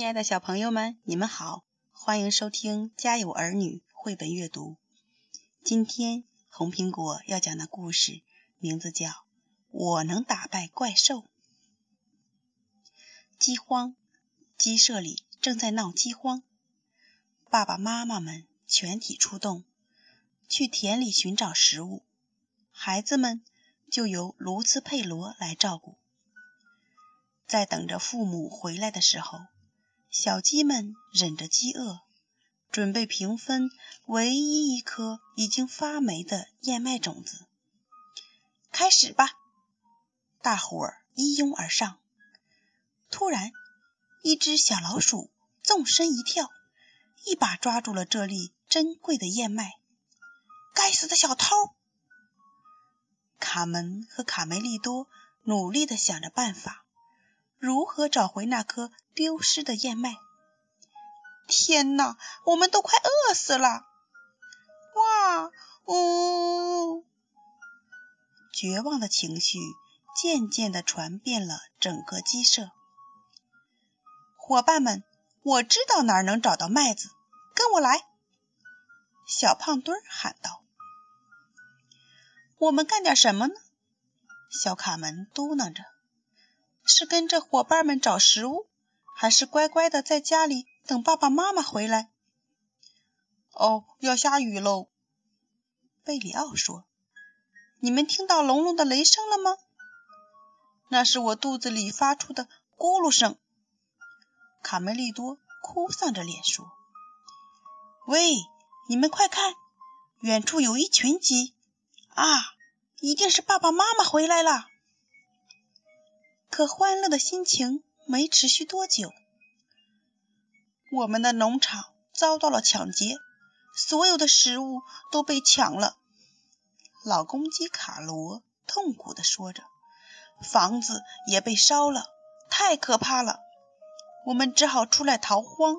亲爱的小朋友们，你们好，欢迎收听《家有儿女》绘本阅读。今天红苹果要讲的故事名字叫《我能打败怪兽》。饥荒，鸡舍里正在闹饥荒，爸爸妈妈们全体出动，去田里寻找食物，孩子们就由卢茨佩罗来照顾。在等着父母回来的时候。小鸡们忍着饥饿，准备平分唯一一颗已经发霉的燕麦种子。开始吧！大伙儿一拥而上。突然，一只小老鼠纵身一跳，一把抓住了这粒珍贵的燕麦。该死的小偷！卡门和卡梅利多努力地想着办法。如何找回那颗丢失的燕麦？天哪，我们都快饿死了！哇呜！绝望的情绪渐渐地传遍了整个鸡舍。伙伴们，我知道哪儿能找到麦子，跟我来！小胖墩喊道。我们干点什么呢？小卡门嘟囔着。是跟着伙伴们找食物，还是乖乖的在家里等爸爸妈妈回来？哦，要下雨喽！贝里奥说：“你们听到隆隆的雷声了吗？那是我肚子里发出的咕噜声。”卡梅利多哭丧着脸说：“喂，你们快看，远处有一群鸡啊！一定是爸爸妈妈回来了。”可欢乐的心情没持续多久，我们的农场遭到了抢劫，所有的食物都被抢了。老公鸡卡罗痛苦地说着：“房子也被烧了，太可怕了！我们只好出来逃荒。”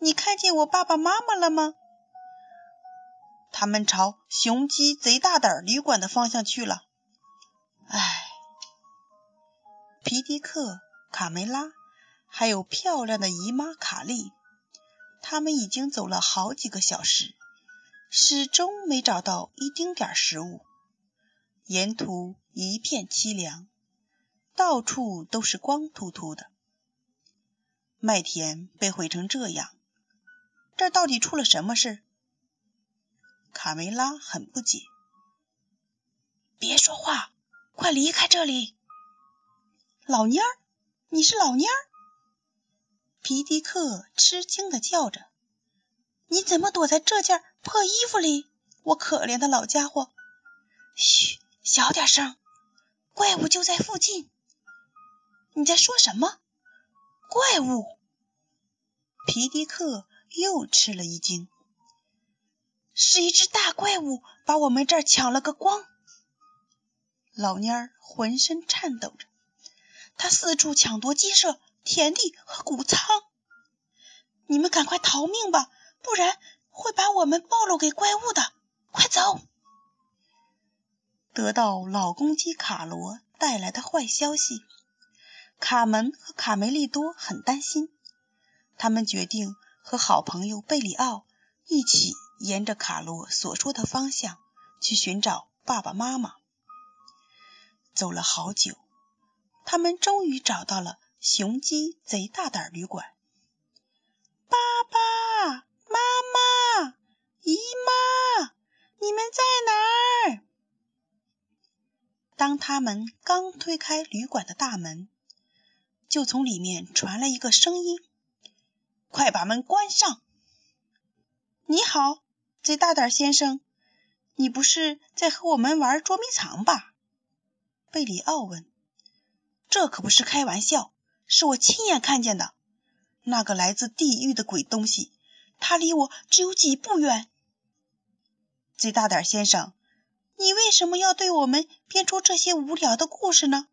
你看见我爸爸妈妈了吗？他们朝雄鸡贼大胆旅馆的方向去了。唉。皮迪克、卡梅拉，还有漂亮的姨妈卡莉，他们已经走了好几个小时，始终没找到一丁点食物。沿途一片凄凉，到处都是光秃秃的。麦田被毁成这样，这到底出了什么事？卡梅拉很不解。别说话，快离开这里！老蔫儿，你是老蔫儿？皮迪克吃惊的叫着：“你怎么躲在这件破衣服里？我可怜的老家伙！”嘘，小点声，怪物就在附近。你在说什么？怪物？皮迪克又吃了一惊。是一只大怪物把我们这儿抢了个光。老蔫儿浑身颤抖着。他四处抢夺鸡舍、田地和谷仓，你们赶快逃命吧，不然会把我们暴露给怪物的。快走！得到老公鸡卡罗带来的坏消息，卡门和卡梅利多很担心。他们决定和好朋友贝里奥一起沿着卡罗所说的方向去寻找爸爸妈妈。走了好久。他们终于找到了雄鸡贼大胆旅馆。爸爸妈妈、姨妈，你们在哪儿？当他们刚推开旅馆的大门，就从里面传来一个声音：“快把门关上！”你好，贼大胆先生，你不是在和我们玩捉迷藏吧？贝里奥问。这可不是开玩笑，是我亲眼看见的。那个来自地狱的鬼东西，它离我只有几步远。最大胆先生，你为什么要对我们编出这些无聊的故事呢？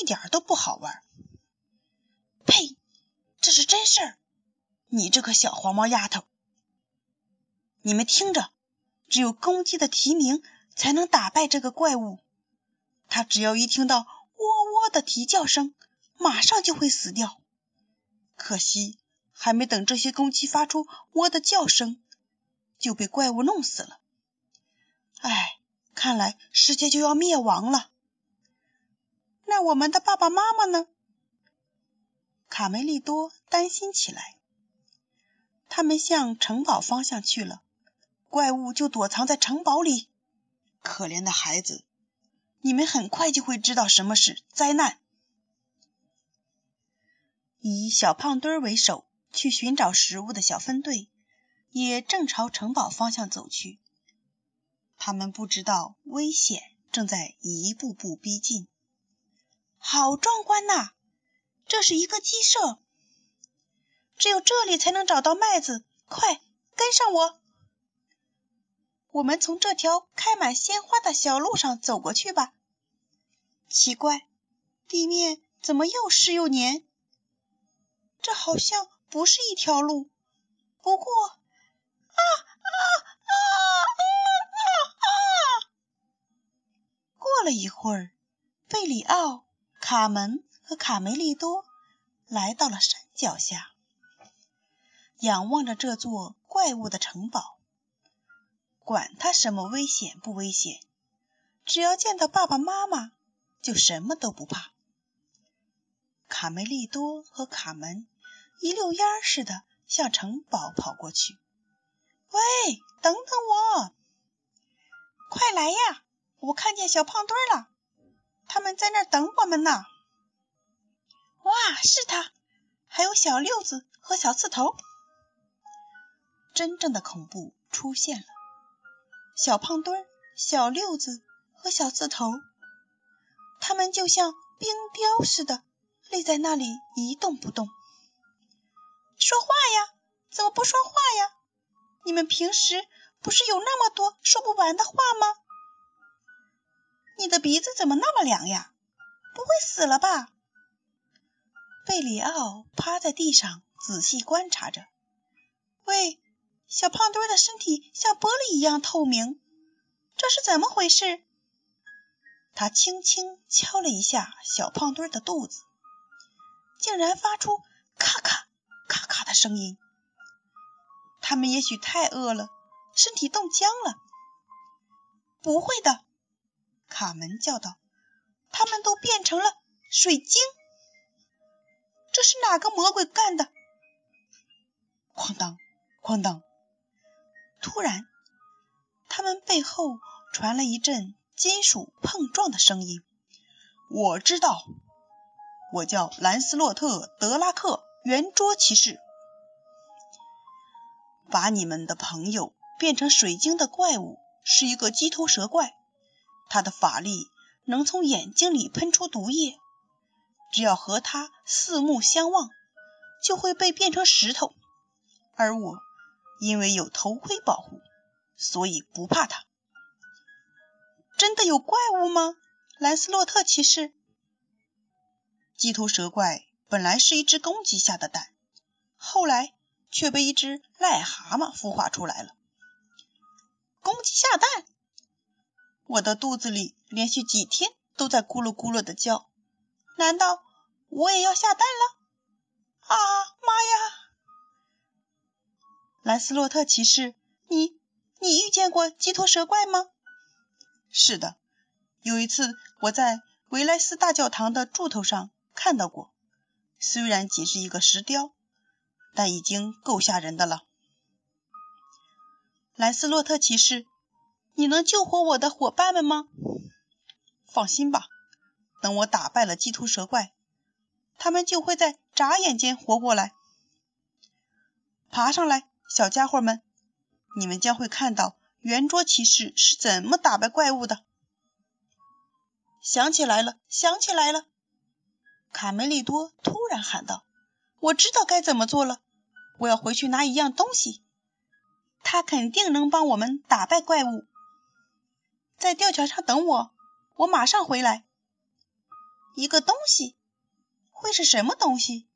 一点都不好玩。呸！这是真事儿。你这个小黄毛丫头，你们听着，只有公鸡的啼鸣才能打败这个怪物。他只要一听到。的啼叫声，马上就会死掉。可惜还没等这些公鸡发出喔的叫声，就被怪物弄死了。唉，看来世界就要灭亡了。那我们的爸爸妈妈呢？卡梅利多担心起来。他们向城堡方向去了，怪物就躲藏在城堡里。可怜的孩子，你们很快就会知道什么是灾难。以小胖墩为首去寻找食物的小分队，也正朝城堡方向走去。他们不知道危险正在一步步逼近。好壮观呐！这是一个鸡舍，只有这里才能找到麦子。快跟上我，我们从这条开满鲜花的小路上走过去吧。奇怪，地面怎么又湿又黏？这好像不是一条路，不过，啊啊啊啊啊！过了一会儿，贝里奥、卡门和卡梅利多来到了山脚下，仰望着这座怪物的城堡。管他什么危险不危险，只要见到爸爸妈妈，就什么都不怕。卡梅利多和卡门。一溜烟似的向城堡跑过去。喂，等等我！快来呀！我看见小胖墩了，他们在那儿等我们呢。哇，是他！还有小六子和小刺头。真正的恐怖出现了！小胖墩、小六子和小刺头，他们就像冰雕似的立在那里一动不动。说话呀！怎么不说话呀？你们平时不是有那么多说不完的话吗？你的鼻子怎么那么凉呀？不会死了吧？贝里奥趴在地上仔细观察着。喂，小胖墩的身体像玻璃一样透明，这是怎么回事？他轻轻敲了一下小胖墩的肚子，竟然发出咔咔。咔咔的声音，他们也许太饿了，身体冻僵了。不会的，卡门叫道：“他们都变成了水晶。这是哪个魔鬼干的？”哐当，哐当！突然，他们背后传来一阵金属碰撞的声音。我知道，我叫兰斯洛特·德拉克。圆桌骑士，把你们的朋友变成水晶的怪物是一个鸡头蛇怪，他的法力能从眼睛里喷出毒液，只要和他四目相望，就会被变成石头。而我因为有头盔保护，所以不怕他。真的有怪物吗，兰斯洛特骑士？鸡头蛇怪。本来是一只公鸡下的蛋，后来却被一只癞蛤蟆孵化出来了。公鸡下蛋，我的肚子里连续几天都在咕噜咕噜的叫，难道我也要下蛋了？啊妈呀！兰斯洛特骑士，你你遇见过鸡头蛇怪吗？是的，有一次我在维莱斯大教堂的柱头上看到过。虽然仅是一个石雕，但已经够吓人的了。兰斯洛特骑士，你能救活我的伙伴们吗？放心吧，等我打败了鸡头蛇怪，他们就会在眨眼间活过来。爬上来，小家伙们，你们将会看到圆桌骑士是怎么打败怪物的。想起来了，想起来了。卡梅利多突然喊道：“我知道该怎么做了！我要回去拿一样东西，它肯定能帮我们打败怪物。在吊桥上等我，我马上回来。一个东西，会是什么东西？”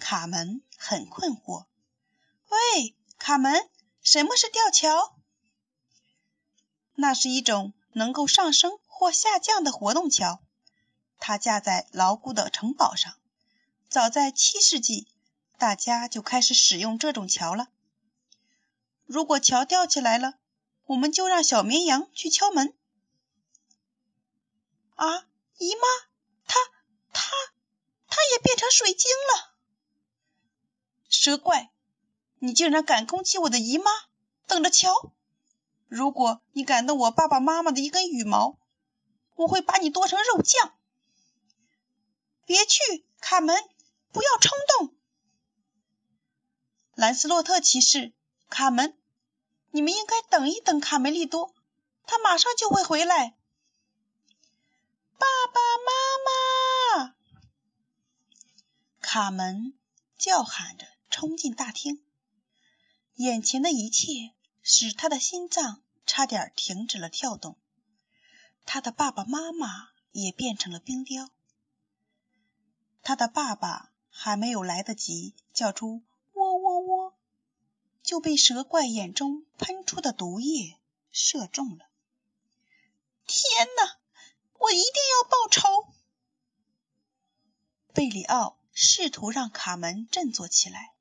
卡门很困惑。“喂，卡门，什么是吊桥？”“那是一种能够上升或下降的活动桥。”它架在牢固的城堡上。早在七世纪，大家就开始使用这种桥了。如果桥吊起来了，我们就让小绵羊去敲门。啊，姨妈，它它它也变成水晶了！蛇怪，你竟然敢攻击我的姨妈！等着瞧！如果你敢动我爸爸妈妈的一根羽毛，我会把你剁成肉酱！别去，卡门，不要冲动！兰斯洛特骑士，卡门，你们应该等一等卡梅利多，他马上就会回来。爸爸妈妈！卡门叫喊着冲进大厅，眼前的一切使他的心脏差点停止了跳动。他的爸爸妈妈也变成了冰雕。他的爸爸还没有来得及叫出。喔喔喔就被蛇怪眼中喷出的毒液射中了。天哪！我一定要报仇！贝里奥试图让卡门振作起来，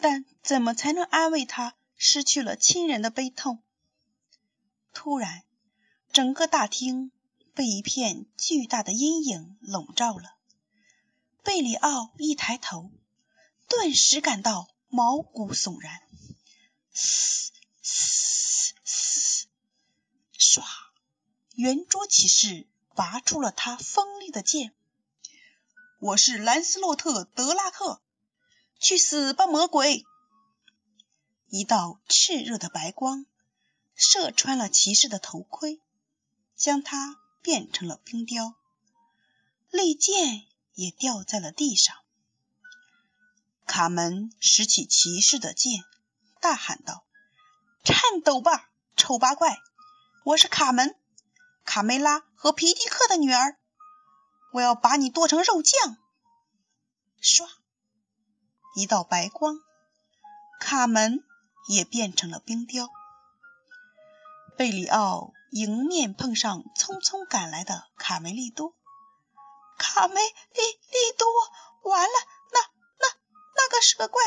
但怎么才能安慰他失去了亲人的悲痛？突然，整个大厅被一片巨大的阴影笼罩了。贝里奥一抬头，顿时感到。毛骨悚然，嘶嘶嘶！唰，圆桌骑士拔出了他锋利的剑。我是兰斯洛特·德拉克，去死吧，魔鬼！一道炽热的白光射穿了骑士的头盔，将他变成了冰雕，利剑也掉在了地上。卡门拾起骑士的剑，大喊道：“颤抖吧，丑八怪！我是卡门，卡梅拉和皮迪克的女儿。我要把你剁成肉酱！”唰，一道白光，卡门也变成了冰雕。贝里奥迎面碰上匆匆赶来的卡梅利多。卡梅利利多，完了！那那那个蛇怪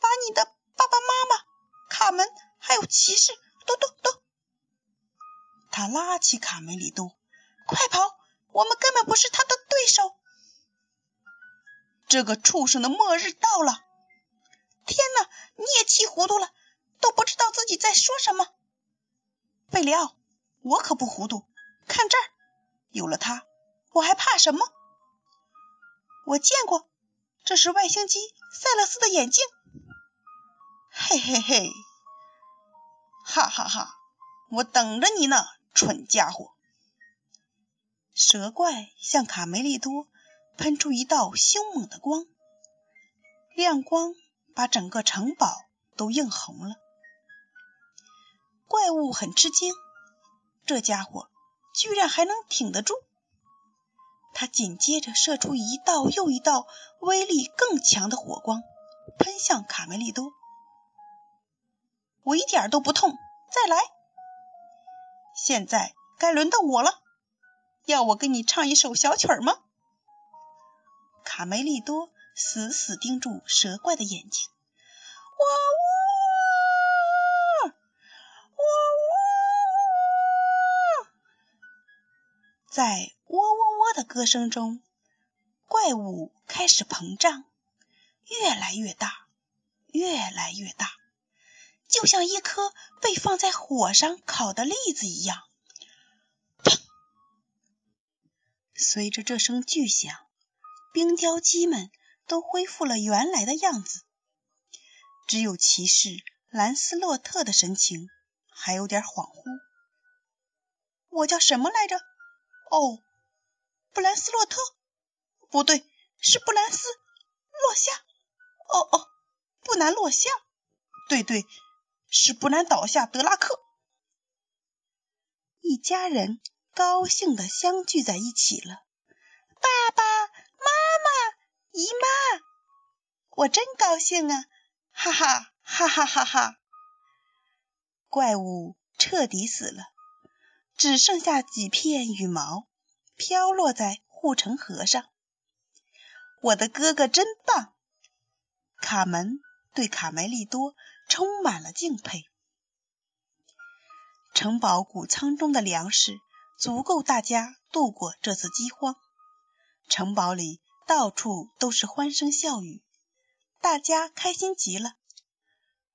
把你的爸爸妈妈、卡门还有骑士都都都……他拉起卡梅利多，快跑！我们根本不是他的对手。这个畜生的末日到了！天哪，你也气糊涂了，都不知道自己在说什么。贝里奥，我可不糊涂。看这儿，有了它，我还怕什么？我见过。这是外星机塞勒斯的眼镜，嘿嘿嘿，哈哈哈！我等着你呢，蠢家伙！蛇怪向卡梅利多喷出一道凶猛的光，亮光把整个城堡都映红了。怪物很吃惊，这家伙居然还能挺得住。他紧接着射出一道又一道威力更强的火光，喷向卡梅利多。我一点都不痛，再来！现在该轮到我了，要我给你唱一首小曲吗？卡梅利多死死盯住蛇怪的眼睛。哇在喔喔喔。的歌声中，怪物开始膨胀，越来越大，越来越大，就像一颗被放在火上烤的栗子一样。砰！随着这声巨响，冰雕鸡们都恢复了原来的样子，只有骑士兰斯洛特的神情还有点恍惚。我叫什么来着？哦。布兰斯洛特，不对，是布兰斯落下。哦哦，布兰落下，对对，是布兰倒下。德拉克，一家人高兴的相聚在一起了。爸爸妈妈、姨妈，我真高兴啊！哈哈哈哈哈哈！怪物彻底死了，只剩下几片羽毛。飘落在护城河上，我的哥哥真棒！卡门对卡梅利多充满了敬佩。城堡谷仓中的粮食足够大家度过这次饥荒。城堡里到处都是欢声笑语，大家开心极了。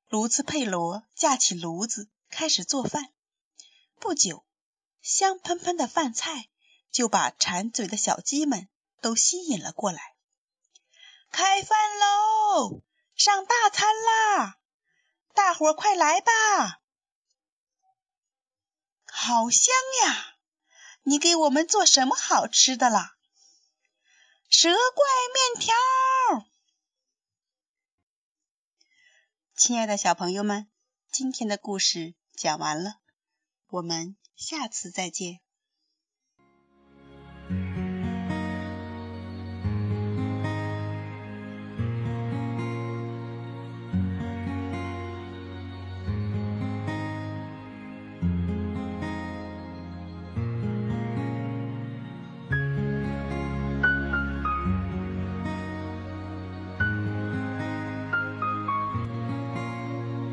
卢茨佩罗架起炉子开始做饭，不久，香喷喷的饭菜就把馋嘴的小鸡们都吸引了过来。开饭喽！上大餐啦！大伙儿快来吧！好香呀！你给我们做什么好吃的啦？蛇怪面条。亲爱的小朋友们，今天的故事讲完了，我们下次再见。